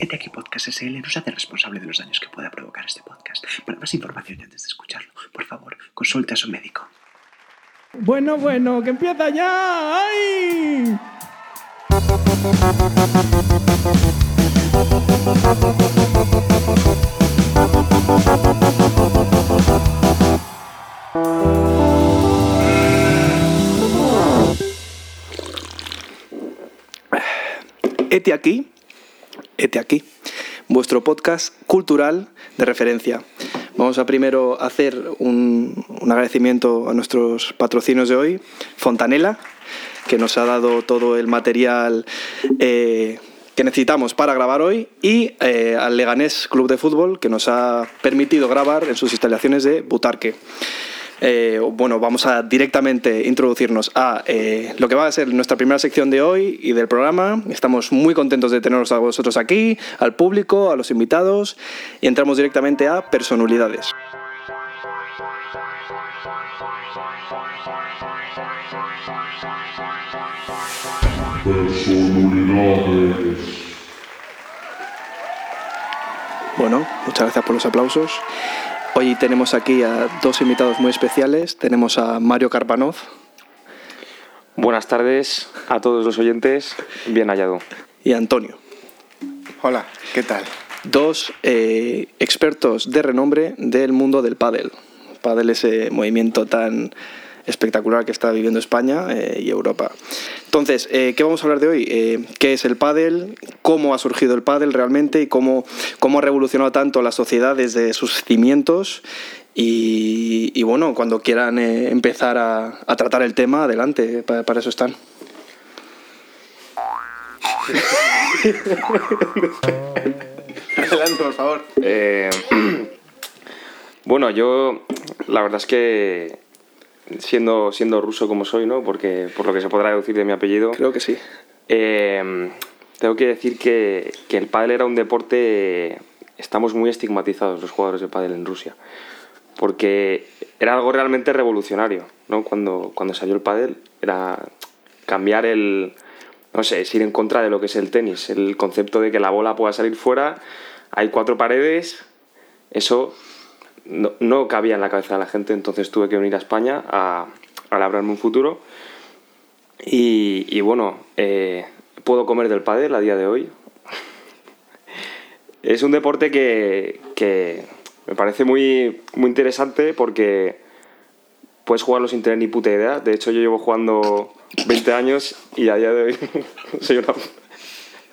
ET aquí Podcast SL no se hace responsable de los daños que pueda provocar este podcast. Para más información y antes de escucharlo, por favor, consulte a su médico. Bueno, bueno, que empieza ya. ¡Ay! Ete aquí, Ete aquí, vuestro podcast cultural de referencia. Vamos a primero hacer un, un agradecimiento a nuestros patrocinios de hoy, Fontanela, que nos ha dado todo el material eh, que necesitamos para grabar hoy, y eh, al Leganés Club de Fútbol, que nos ha permitido grabar en sus instalaciones de Butarque. Eh, bueno, vamos a directamente introducirnos a eh, lo que va a ser nuestra primera sección de hoy y del programa. Estamos muy contentos de teneros a vosotros aquí, al público, a los invitados, y entramos directamente a personalidades. Bueno, muchas gracias por los aplausos. Hoy tenemos aquí a dos invitados muy especiales. Tenemos a Mario Karpanov. Buenas tardes a todos los oyentes, bien hallado. Y a Antonio. Hola, ¿qué tal? Dos eh, expertos de renombre del mundo del pádel. Pádel ese movimiento tan espectacular que está viviendo España eh, y Europa. Entonces, eh, ¿qué vamos a hablar de hoy? Eh, ¿Qué es el pádel? ¿Cómo ha surgido el pádel realmente? ¿Y cómo, cómo ha revolucionado tanto la sociedad desde sus cimientos? Y, y bueno, cuando quieran empezar a, a, tratar el tema, adelante, para, para eso están. Adelante, por favor. Eh, bueno, yo la verdad es que siendo, siendo ruso como soy, ¿no? Porque por lo que se podrá deducir de mi apellido. Creo que sí. Eh, tengo que decir que, que, el pádel era un deporte. Estamos muy estigmatizados los jugadores de pádel en Rusia. Porque era algo realmente revolucionario, ¿no? Cuando, cuando salió el pádel era cambiar el. No sé, es ir en contra de lo que es el tenis. El concepto de que la bola pueda salir fuera, hay cuatro paredes. Eso no, no, cabía en la cabeza de la gente, entonces tuve que venir a España a, a labrarme un futuro. Y, y bueno, eh, puedo comer del pádel a día de hoy. es un deporte que, que, me parece muy, muy interesante porque puedes jugarlo sin tener ni puta idea. De hecho, yo llevo jugando 20 años y a día de hoy soy una,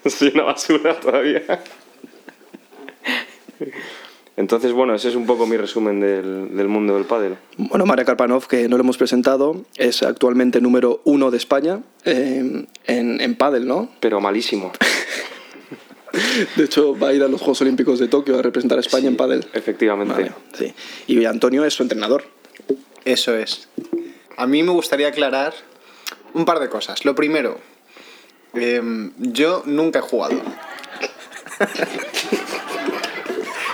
soy una basura todavía. Entonces, bueno, ese es un poco mi resumen del, del mundo del pádel. Bueno, María Karpanov, que no lo hemos presentado, es actualmente número uno de España eh, en, en pádel, ¿no? Pero malísimo. De hecho, va a ir a los Juegos Olímpicos de Tokio a representar a España sí, en pádel. Efectivamente. Vale, sí. Y Antonio es su entrenador. Eso es. A mí me gustaría aclarar un par de cosas. Lo primero, eh, yo nunca he jugado.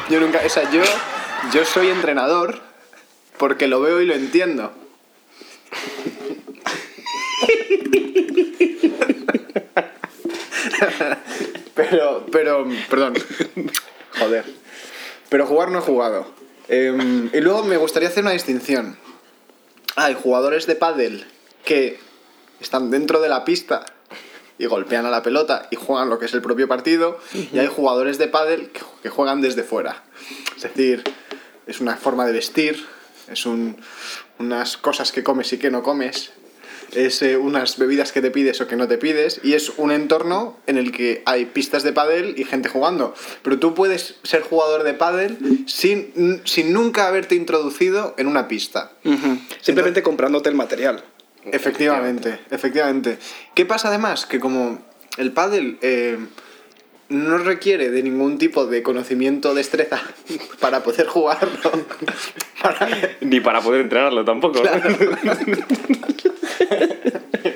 Yo nunca, o sea, yo, yo soy entrenador porque lo veo y lo entiendo. pero, pero, perdón. Joder. Pero jugar no he jugado. Eh, y luego me gustaría hacer una distinción. Hay jugadores de pádel que están dentro de la pista y golpean a la pelota y juegan lo que es el propio partido uh -huh. y hay jugadores de pádel que, juegan desde fuera. Es decir, es una forma de vestir, es un, unas cosas que comes y que no comes, es eh, unas bebidas que te pides o que no te pides y es un entorno en el que hay pistas de pádel y gente jugando. Pero tú puedes ser jugador de pádel sin, sin nunca haberte introducido en una pista. Uh -huh. Simplemente Entonces, comprándote el material. Efectivamente, efectivamente. ¿Qué pasa además? Que como el pádel eh, no requiere de ningún tipo de conocimiento o destreza para poder jugarlo. para... Ni para poder entrenarlo tampoco. Claro.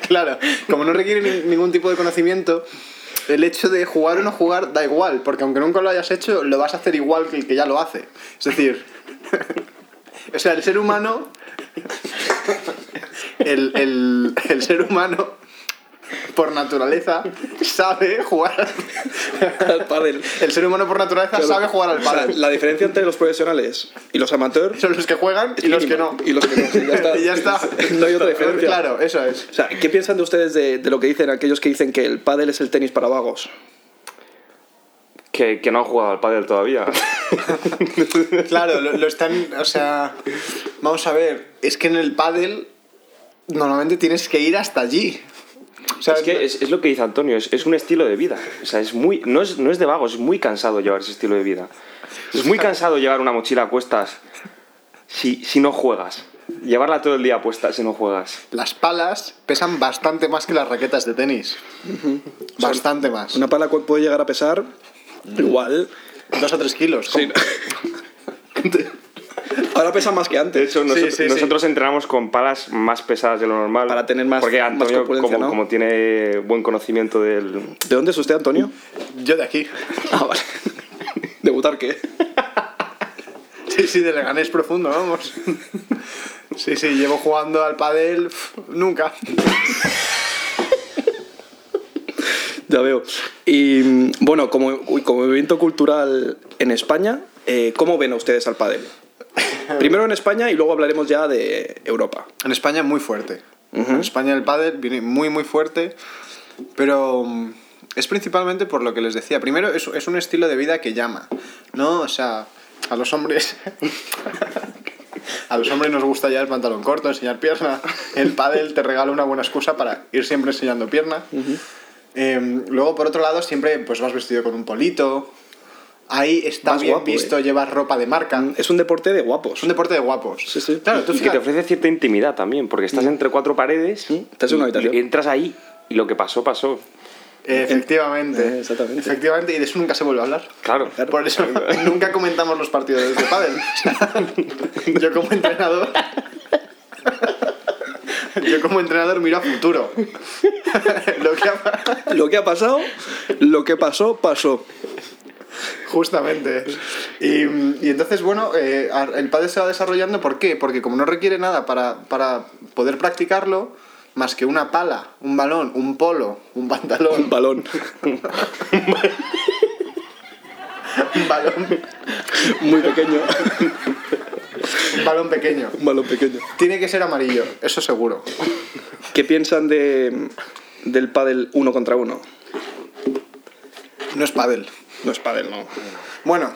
claro, como no requiere ni, ningún tipo de conocimiento, el hecho de jugar o no jugar da igual, porque aunque nunca lo hayas hecho, lo vas a hacer igual que el que ya lo hace. Es decir, o sea, el ser humano el, el, el ser humano por naturaleza sabe jugar Al pádel. el ser humano por naturaleza sabe jugar al O sea, pádel la diferencia entre los profesionales y los amateurs son los que juegan y los que no Y los que no, sí, ya está. Y ya está. No hay otra diferencia. claro eso es O sea, ¿qué piensan de ustedes de, de lo que dicen aquellos que dicen que el pádel es el tenis para vagos? Que, que no han jugado al pádel todavía. Claro, lo, lo están, o sea, vamos a ver, es que en el pádel normalmente tienes que ir hasta allí. O sea, es que es, es lo que dice Antonio, es, es un estilo de vida. O sea, es muy, no, es, no es de vagos, es muy cansado llevar ese estilo de vida. Es muy cansado llevar una mochila a cuestas si, si no juegas. Llevarla todo el día a puesta si no juegas. las palas pesan bastante más que las raquetas de tenis. Bastante más. Una pala puede llegar a pesar igual. Dos o tres kilos. Sí. Ahora pesa más que De antes. hecho, Sí, nosotros, sí, sí. nosotros entrenamos con palas más pesadas de lo normal. Para tener más- Porque Antonio, como, ¿no? como tiene buen conocimiento del. ¿De dónde es usted, Antonio? Yo de aquí. Ah, vale. ¿Debutar qué? Sí, sí, de Leganés profundo, vamos. Sí, sí, llevo jugando al pádel nunca. Ya veo. Y mm, bueno, como, como movimiento cultural en España, eh, ¿cómo ven a ustedes al pádel? Primero en España y luego hablaremos ya de Europa. En España muy fuerte. En España el pádel viene muy muy fuerte, pero mm, es principalmente por lo que les decía. Primero es, es un estilo de vida que llama, ¿no? O sea, a los hombres... A los hombres nos gusta ya el pantalón corto, enseñar pierna. El pádel te regala una buena excusa para ir siempre enseñando pierna. Em, luego, por otro lado, siempre pues vas vestido con un polito. Ahí está bien guapo, visto eh. llevar ropa de marca. Es un deporte de guapos. Es un deporte de guapos. Sí, sí. Claro, tú Y que te ofrece cierta intimidad también, porque estás entre cuatro paredes. Estás en una y- habitación. y entras ahí y lo que pasó, pasó. Efectivamente. Eh, exactamente. Efectivamente, y de eso nunca se vuelve a hablar. Claro. Por eso nunca comentamos los partidos de pádel. Yo como entrenador. Yo como entrenador miro a futuro. Lo que ha- Lo que ha pasado, lo que pasó, pasó. Justamente. Y, y entonces, bueno, eh, el pádel se va desarrollando. ¿Por qué? Porque como no requiere nada para, para poder practicarlo, más que una pala, un balón, un polo, un pantalón, Un balón. un balón, Muy pequeño. un balón pequeño. Un balón pequeño. Tiene que ser amarillo, eso seguro. ¿Qué piensan de, del pádel uno contra uno? No es pádel. No es pádel, no. Bueno,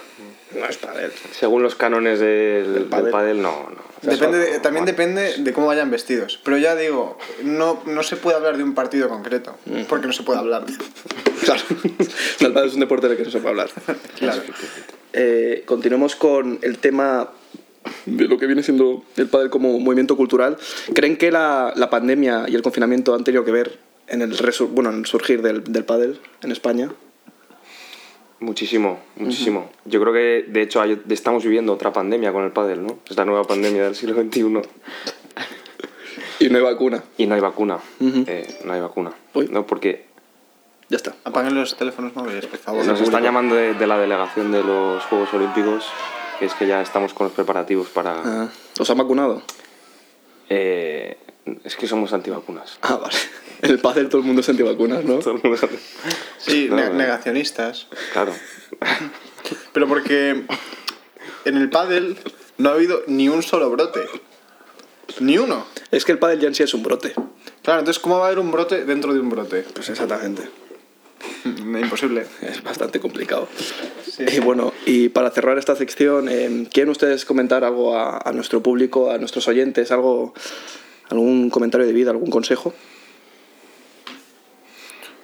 No es pádel. Según los cánones del, del pádel. pádel, no. no. depende de- también depende de cómo vayan vestidos. Pero ya digo, no, no se puede hablar de un partido concreto, porque no se puede hablar. Claro. El pádel es un deporte del que no se puede hablar. Claro. Eh, continuemos con el tema de lo que viene siendo el pádel como movimiento cultural. ¿Creen que la, la pandemia y el confinamiento han tenido que ver en el, resur- bueno, en el surgir del, del pádel en España? Muchísimo, muchísimo. Yo creo que, de hecho, hay- estamos viviendo otra pandemia con el pádel, ¿no? Es la nueva pandemia del siglo XXI. Y no hay vacuna. Y no hay vacuna. Eh, no hay vacuna. Uy. No, porque Ya está. Apaguen los teléfonos móviles, por favor. nos están llamando de, de la delegación de los Juegos Olímpicos, que es que ya estamos con los preparativos para... Ah, ¿Os han vacunado? Eh, es que somos antivacunas. Ah, vale. En el pádel todo el mundo es antivacunas, ¿no? Todo el mundo. Sí, No, ne- no. negacionistas. Claro. Pero porque en el pádel no ha habido ni un solo brote. Ni uno. Es que el pádel ya en sí es un brote. Claro, entonces, ¿cómo va a haber un brote dentro de un brote? Pues exactamente. Imposible. Es bastante complicado. Sí. Y bueno, y para cerrar esta sección, eh, ¿quieren ustedes comentar algo a, a nuestro público, a nuestros oyentes, algo, algún comentario de vida, algún consejo?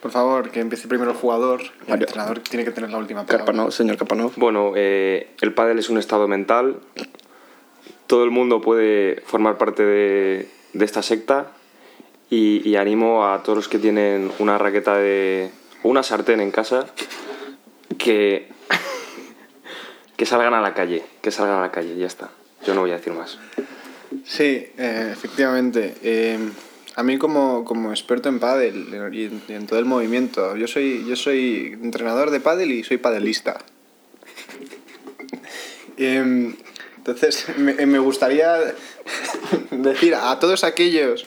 Por favor, que empiece primero el jugador. El entrenador tiene que tener la última palabra. Carpanov, señor Carpanov. Bueno, eh, el pádel es un estado mental. Todo el mundo puede formar parte de, de esta secta y, y animo a todos los que tienen una raqueta de o una sartén en casa que que salgan a la calle, que salgan a la calle, ya está. Yo no voy a decir más. Sí, eh, efectivamente. Eh, a mí como, como experto en pádel y en, todo el movimiento, yo soy, yo soy entrenador de pádel y soy padelista. Em, entonces, me, me gustaría decir a todos aquellos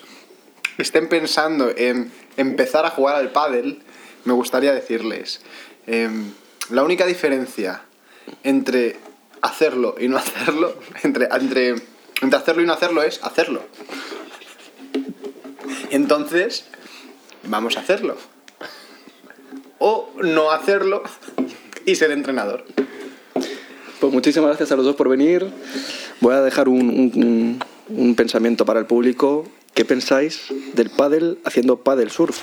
que estén pensando en empezar a jugar al pádel, me gustaría decirles, la única diferencia entre hacerlo y no hacerlo, entre, entre, entre hacerlo y no hacerlo es hacerlo. Entonces, vamos a hacerlo. O no hacerlo y ser entrenador. Pues muchísimas gracias a los dos por venir. Voy a dejar un, un- un pensamiento para el público. ¿Qué pensáis del pádel haciendo pádel surf?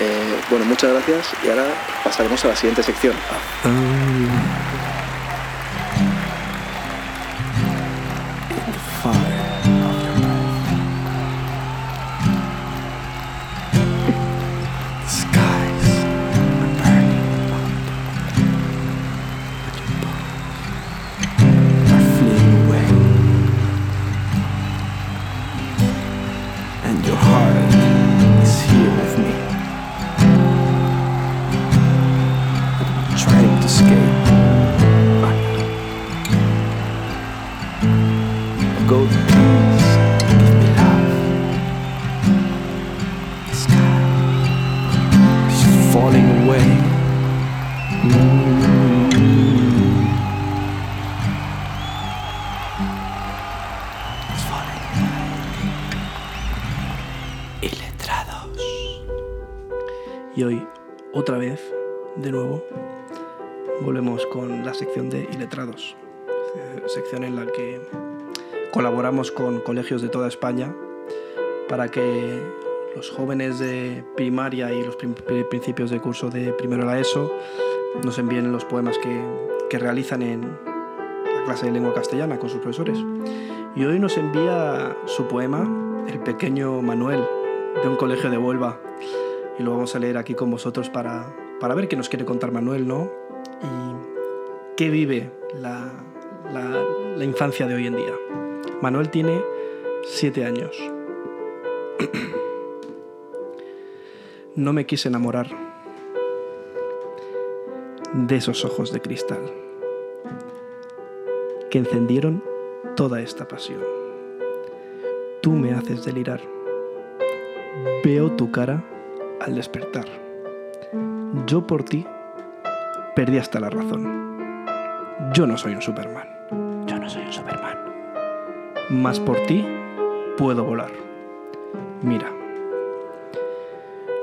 Eh, bueno, muchas gracias y ahora pasaremos a la siguiente sección. And volvemos con la sección de Iletrados. eh, Sección en la que colaboramos con colegios de toda España para que los jóvenes de primaria y los principios de curso de primero la ESO nos envíen los poemas que, que realizan en la clase de lengua castellana con sus profesores. Y hoy nos envía su poema, el pequeño Manuel, de un colegio de Huelva. Y lo vamos a leer aquí con vosotros para, para ver qué nos quiere contar Manuel, ¿no? Y qué vive la, la- infancia de hoy en día. Manuel tiene siete años. No me quise enamorar de esos ojos de cristal que encendieron toda esta pasión. Tú me haces delirar. Veo tu cara al despertar. Yo por ti perdí hasta la razón. Yo no soy un Superman. Yo no soy un Superman. Mas por ti puedo volar. Mira.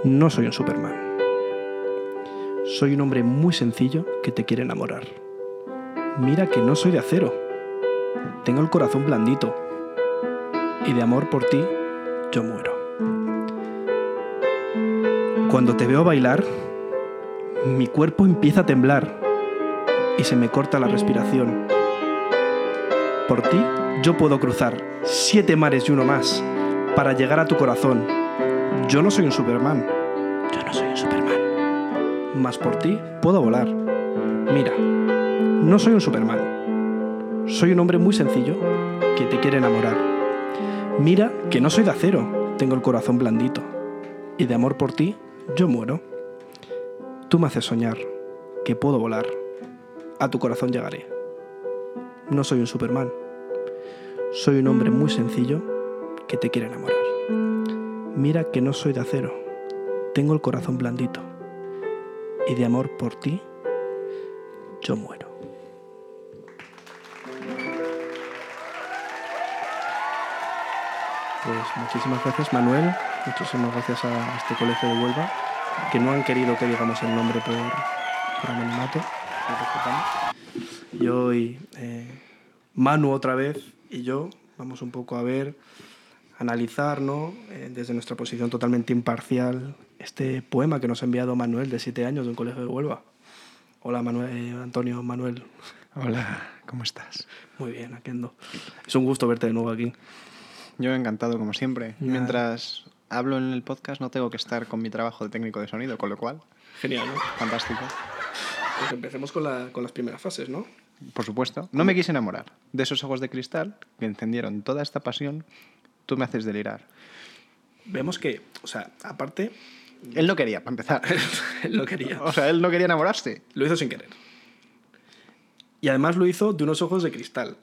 No soy un Superman. Soy un hombre muy sencillo que te quiere enamorar. Mira que no soy de acero. Tengo el corazón blandito. Y de amor por ti, yo muero. Cuando te veo bailar, mi cuerpo empieza a temblar y se me corta la respiración. Por ti, yo puedo cruzar siete mares y uno más para llegar a tu corazón. Yo no soy un Superman. Yo no soy un Superman. Mas por ti puedo volar. Mira, no soy un Superman. Soy un hombre muy sencillo que te quiere enamorar. Mira que no soy de acero, tengo el corazón blandito. Y de amor por ti, yo muero. Tú me haces soñar que puedo volar. A tu corazón llegaré. No soy un Superman. Soy un hombre muy sencillo que te quiere enamorar. Mira que no soy de acero, tengo el corazón blandito. Y de amor por ti, yo muero. Pues muchísimas gracias Manuel, muchísimas gracias a este colegio de Huelva, que no han querido que digamos el nombre por, por anonimato. respetamos. Y eh, Manu otra vez y yo vamos un poco a ver, analizar, ¿no? Eh, desde nuestra posición totalmente imparcial, este poema que nos ha enviado Manuel de siete años de un colegio de Huelva. Hola Manuel, eh, Antonio, Manuel. Hola, ¿cómo estás? Muy bien, aquí ando. Es un gusto verte de nuevo aquí. Yo encantado, como siempre. Nada. Mientras hablo en el podcast no tengo que estar con mi trabajo de técnico de sonido, con lo cual, Genial, ¿no? fantástico. Pues empecemos con, la- con las primeras fases, ¿no? Por supuesto. No me quise enamorar de esos ojos de cristal que encendieron toda esta pasión. Tú me haces delirar. Vemos que, o sea, aparte, Él no quería, para empezar. él lo quería. o sea, él no quería enamorarse. Lo hizo sin querer. Y además lo hizo de unos ojos de cristal.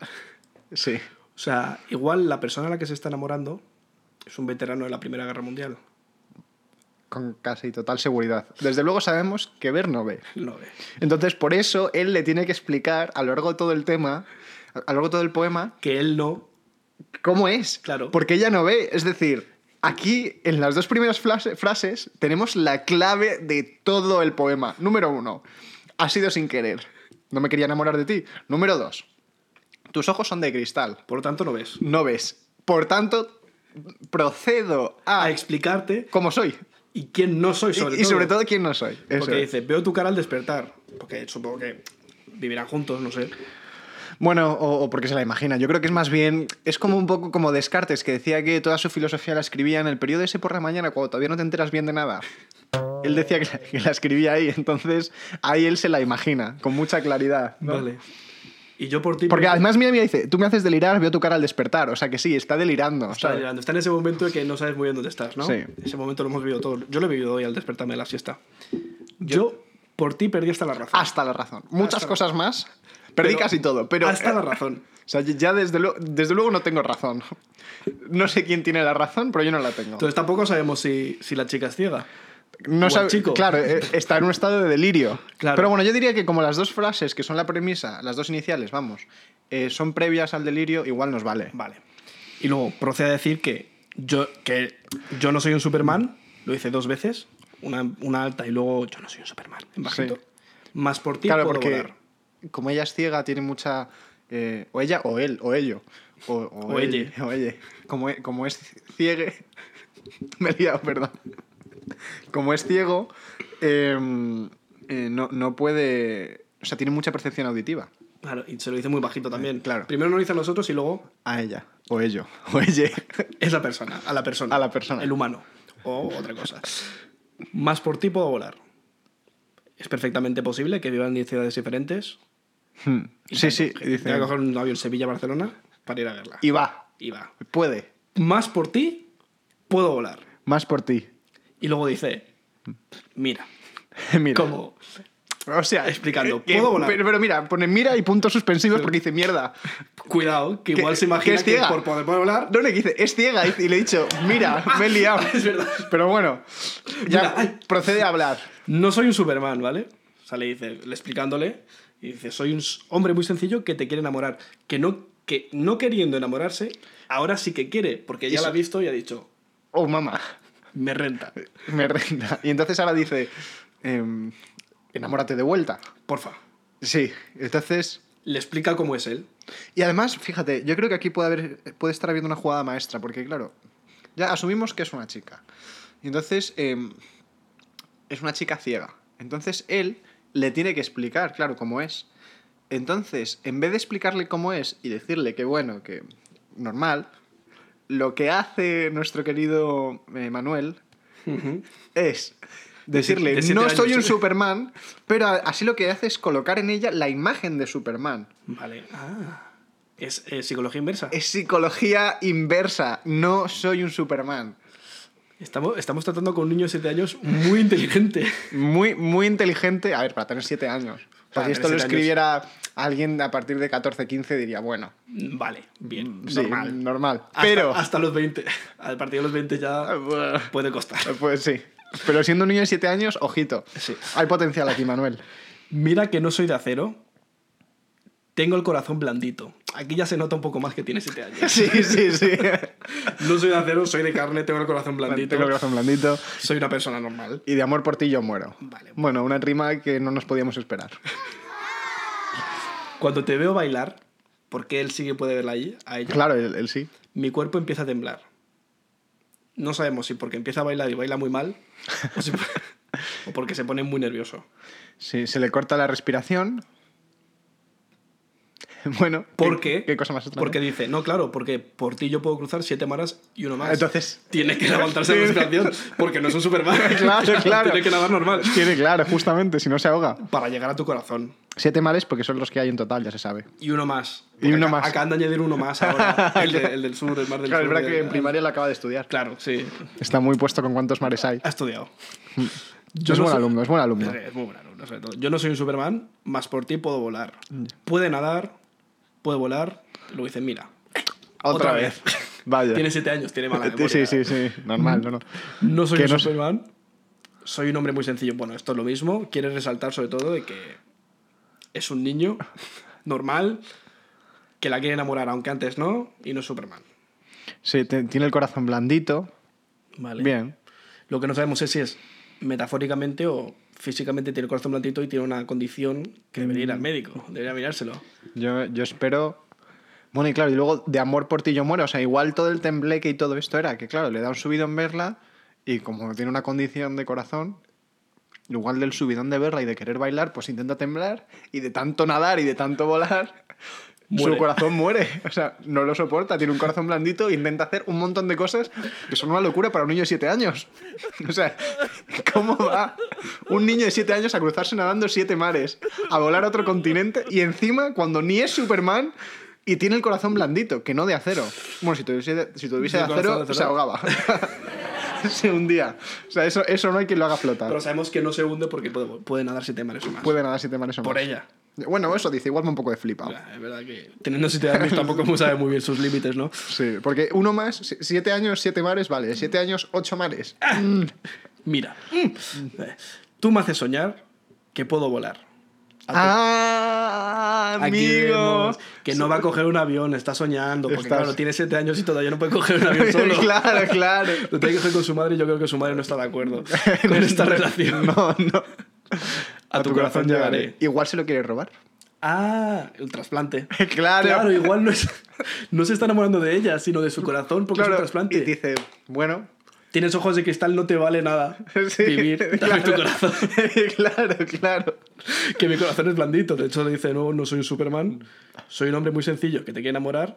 Sí. O sea, igual la persona a la que se está enamorando es un veterano de la Primera Guerra Mundial. con casi total seguridad. Desde luego sabemos que ver no ve. Lo ve. Entonces, por eso él le tiene que explicar a lo largo de todo el tema, a lo largo de todo el poema, Que él no. cómo es. Claro. Porque ella no ve. Es decir, aquí en las dos primeras frases tenemos la clave de todo el poema. Número uno, ha sido sin querer. No me quería enamorar de ti. Número dos, tus ojos son de cristal. Por lo tanto, no ves. No ves. Por tanto, procedo a A explicarte cómo soy. y quién no soy, sobre y, y todo. sobre todo quién no soy. Eso Porque es. dice, veo tu cara al despertar. Porque supongo que vivirán juntos, no sé. Bueno, o, o porque se la imagina. Yo creo que es más bien. Es como un poco como Descartes, que decía que toda su filosofía la escribía en el periodo ese por la mañana, cuando todavía no te enteras bien de nada. Él decía que la, que la escribía ahí, entonces ahí él se la imagina, con mucha claridad. ¿no? Vale. Y yo por ti. Porque además, mira, mira, dice: Tú me haces delirar, veo tu cara al despertar. O sea que sí, está delirando. Está, ¿sabes? delirando. Está en ese momento de que no sabes muy bien dónde estás, ¿no? Sí. Ese momento lo hemos vivido todos. Yo lo he vivido hoy al despertarme de la siesta. Yo, por ti, perdí hasta la razón. Hasta la razón. Muchas Hasta cosas más. Perdí Pero casi todo, pero. Hasta la razón. O sea, ya desde, lo- desde luego no tengo razón. No sé quién tiene la razón, pero yo no la tengo. Entonces tampoco sabemos si, si la chica es ciega. No sabe- chico. Claro, eh, está en un estado de delirio. Claro. Pero bueno, yo diría que como las dos frases que son la premisa, las dos iniciales, vamos, eh, son previas al delirio, igual nos vale. Vale. Y luego procede a decir que yo, que yo no soy un Superman, lo hice dos veces, una, una alta y luego yo no soy un Superman, en bajito. Sí. Más por ti Claro, puedo porque volar. como ella es ciega, tiene mucha... eh, o ella o él, o ello. O, O. O elle. Como, e- como es ciegue... Me he liado, perdón. Como es ciego, eh, eh, no, no puede... O sea, tiene mucha percepción auditiva. Claro, y se lo dice muy bajito también. claro. Primero nos lo dice a nosotros y luego A ella. O ello. O ella. es la persona, a la persona. A la persona. El humano. O otra cosa. Más por ti puedo volar. Es perfectamente posible que vivan en ciudades diferentes. Hmm. Sí, sí. Voy Dice, a coger un avión Sevilla-Barcelona para ir a verla. y va. Y va. Puede. Más por ti puedo volar. Más por ti. Y luego dice, mira, mira. como O sea, Explicando, eh, ¿puedo volar? Pero, pero mira, pone mira y puntos suspensivos porque dice mierda. cuidado, que igual se que imagina es que, ciega. por poder volar. No, le dice, es ciega. Y le he dicho, mira, me he liado. Es verdad. Pero bueno, ya Mira, procede a hablar. No soy un Superman, ¿vale? O sea, le dice, le explicándole, y dice, soy un hombre muy sencillo que te quiere enamorar. Que no, que no queriendo enamorarse, ahora sí que quiere, porque ya Eso- la ha visto y ha dicho, Oh, mamá, me renta. me renta. Y entonces ahora dice, em, enamórate de vuelta. Porfa. Sí, entonces... Le explica cómo es él. Y además, fíjate, yo creo que aquí puede, haber, puede estar habiendo una jugada maestra, porque claro, ya asumimos que es una chica. Y entonces em, es una chica ciega. Entonces él le tiene que explicar, claro, cómo es. Entonces, en vez de explicarle cómo es y decirle que bueno, que normal, lo que hace nuestro querido eh, Manuel es decirle, de no años. soy un Superman, pero así lo que hace es colocar en ella la imagen de Superman. Vale. Ah. Es psicología inversa. Es psicología inversa. No soy un Superman. Estamos, estamos tratando con un niño de 7 años muy inteligente. Muy, muy inteligente. A ver, para tener 7 años. Para si esto lo escribiera alguien a partir de 14, 15, diría, bueno, Vale, bien, sí, normal. normal. Hasta, Pero, hasta los 20. A partir de los 20 ya Bueno, puede costar. pues sí. Pero siendo un niño de 7 años, ojito. Sí. Hay potencial aquí, Manuel. Mira que no soy de acero. Tengo el corazón blandito. Aquí ya se nota un poco más que tiene 7 años. Sí, sí, sí. No soy de acero, soy de carne, tengo el corazón blandito. Tengo el corazón blandito. Soy una persona normal. Y de amor por ti yo muero. Vale. Bueno, una rima que no nos podíamos esperar. Cuando te veo bailar, porque él sí que puede verla allí, a ella, Claro, él, él sí. mi cuerpo empieza a temblar. No sabemos si porque empieza a bailar y baila muy mal, o, si- o porque se pone muy nervioso. Sí, se le corta la respiración. Bueno, ¿Por ¿qué, qué? cosa más extraña? Porque dice, no, claro, porque por ti yo puedo cruzar siete maras y uno más. Entonces- Tiene que levantarse la respiración, porque no es un Superman. Claro, claro. Tiene que nadar normal. Tiene, claro, justamente, si no se ahoga. Para llegar a tu corazón. Siete mares porque son los que hay en total, ya se sabe. Y uno más. Y uno Acá- más. Acaban de añadir uno más ahora. El, de- el del sur, el mar del Claro, es sur. verdad que en primaria lo acaba de estudiar. Claro, sí. Está muy puesto con cuántos mares hay. Ha estudiado. es no buen soy- alumno, es buen alumno. Es, es muy buen alumno, sobre todo. Yo no soy un Superman, más por ti puedo volar. Puede nadar, puede volar. Luego dice, mira, Otra, otra vez. vez. Vaya. tiene siete años, tiene mala Sí, memoria. sí, sí, sí, normal, no, no. No soy un no Superman, soy un hombre muy sencillo. Bueno, esto es lo mismo. Quiere resaltar sobre todo de que es un niño normal que la quiere enamorar, aunque antes no, y no es Superman. Sí, tiene el corazón blandito. Vale. Bien. Lo que no sabemos es si es metafóricamente o físicamente tiene el corazón blandito y tiene una condición que debería ir al médico, debería mirárselo. Yo, yo espero. Bueno, y claro, y luego de amor por ti yo muero. O sea, igual todo el tembleque y todo esto era que, claro, le da un subidón verla y como tiene una condición de corazón, igual del subidón de verla y de querer bailar, pues intenta temblar y de tanto nadar y de tanto volar, Muere. su corazón muere. O sea, no lo soporta, tiene un corazón blandito e intenta hacer un montón de cosas que son una locura para un niño de 7 años. O sea, ¿cómo va un niño de 7 años a cruzarse nadando siete mares, a volar a otro continente y encima cuando ni es Superman y tiene el corazón blandito, que no de acero? Bueno, si tuviese, si tuviese de acero, de acero. se ahogaba. se hundía. O sea, eso, eso no hay quien lo haga flotar. Pero sabemos que no se hunde porque puede, puede nadar siete mares o más. Puede nadar siete mares o Por más. ella. Bueno, eso dice, igual me un poco de flipado. Es verdad que teniendo siete años tampoco sabe muy bien sus límites, ¿no? Sí, porque uno más, si- siete años, siete mares, vale. Siete años, ocho mares. Mira, eh, tú me haces soñar que puedo volar. ¡Ah, Aquí amigo! vemos que no va a coger un avión, está soñando, porque Estás- claro, tiene siete años y todavía no puede coger un avión solo. claro, claro. Lo tiene que hacer con su madre y yo creo que su madre no está de acuerdo con esta relación. No, no. A tu corazón llegaré. Igual se lo quiere robar. Ah, el trasplante. Claro. Claro, igual no, es, no se está enamorando de ella, sino de su corazón porque Claro, es un trasplante. Y dice, bueno. Tienes ojos de cristal, no te vale nada sí, vivir. Dame tu claro. corazón. claro, claro. que mi corazón es blandito. De hecho, le dice, no, no soy un Superman. Soy un hombre muy sencillo que te quiere enamorar.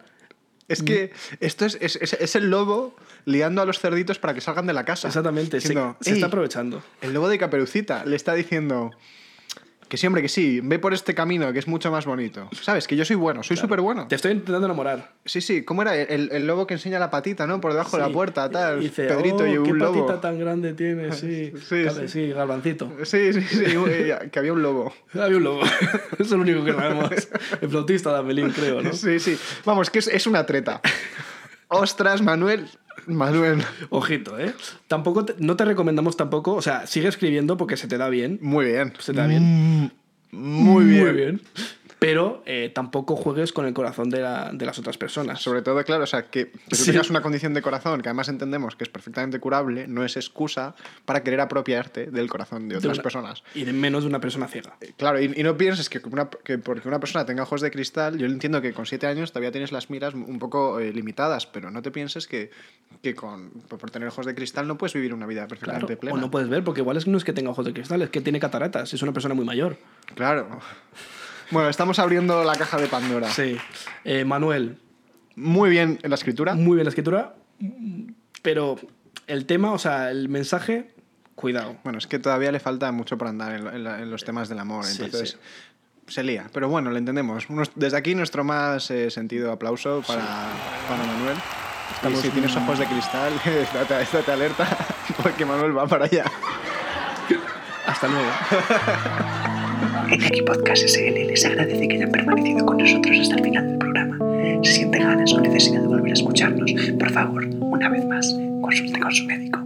Es que esto es, es, es- es el lobo liando a los cerditos para que salgan de la casa. Exactamente, se, Diciendo, se está "Ey, aprovechando. El lobo de Caperucita le está diciendo que sí, hombre, que sí, ve por este camino que es mucho más bonito. ¿Sabes? Que yo soy bueno, soy súper bueno. Te estoy intentando enamorar. Sí, sí, ¿cómo era? El, el lobo que enseña la patita, ¿no? Por debajo de la puerta, tal. Y dice, Pedrito oh, y un qué lobo. patita tan grande tiene, sí. Sí, Cabe- sí. sí, garbancito. Sí, sí, sí, que había un lobo. Había un lobo. Es lo único que sabemos. El flautista de Amelín, creo, ¿no? Sí, sí. Vamos, que es, es una treta. Ostras, Manuel. Manuel. Ojito, ¿eh? Tampoco te- no te recomendamos tampoco, o sea, sigue escribiendo porque se te da bien. Muy bien. Se te da bien. Muy bien. Muy bien. Pero eh, tampoco juegues con el corazón de, la- de las otras personas. Sobre todo, claro, o sea, que, que tú Sí. tengas una condición de corazón que además entendemos que es perfectamente curable, no es excusa para querer apropiarte del corazón de De otras una- personas. Y de menos de una persona ciega. Eh, Claro, y, y no pienses que, una- que porque una persona tenga ojos de cristal, yo entiendo que con siete años todavía tienes las miras un poco eh, limitadas, pero no te pienses que, que con, por tener ojos de cristal no puedes vivir una vida Claro. perfectamente plena. O no puedes ver, porque igual es no es que tenga ojos de cristal, es que tiene cataratas, es una persona muy mayor. Claro. Bueno, estamos abriendo la caja de Pandora. Sí. Eh, Manuel, Muy bien en la escritura. muy bien la escritura, pero el tema, o sea, el mensaje, cuidado. Bueno, es que todavía le falta mucho por andar en, en en los temas del amor, Sí, entonces se lía. Pero bueno, lo entendemos. Desde aquí nuestro más eh, sentido aplauso para, para Manuel. Y si tienes ojos de cristal, estate, estate alerta, porque Manuel va para allá. Hasta luego. En Aquí Podcast SL les agradece que hayan permanecido con nosotros hasta el final del programa. Si sienten ganas o necesidad de volver a escucharnos, por favor, una vez más, consulte con su médico.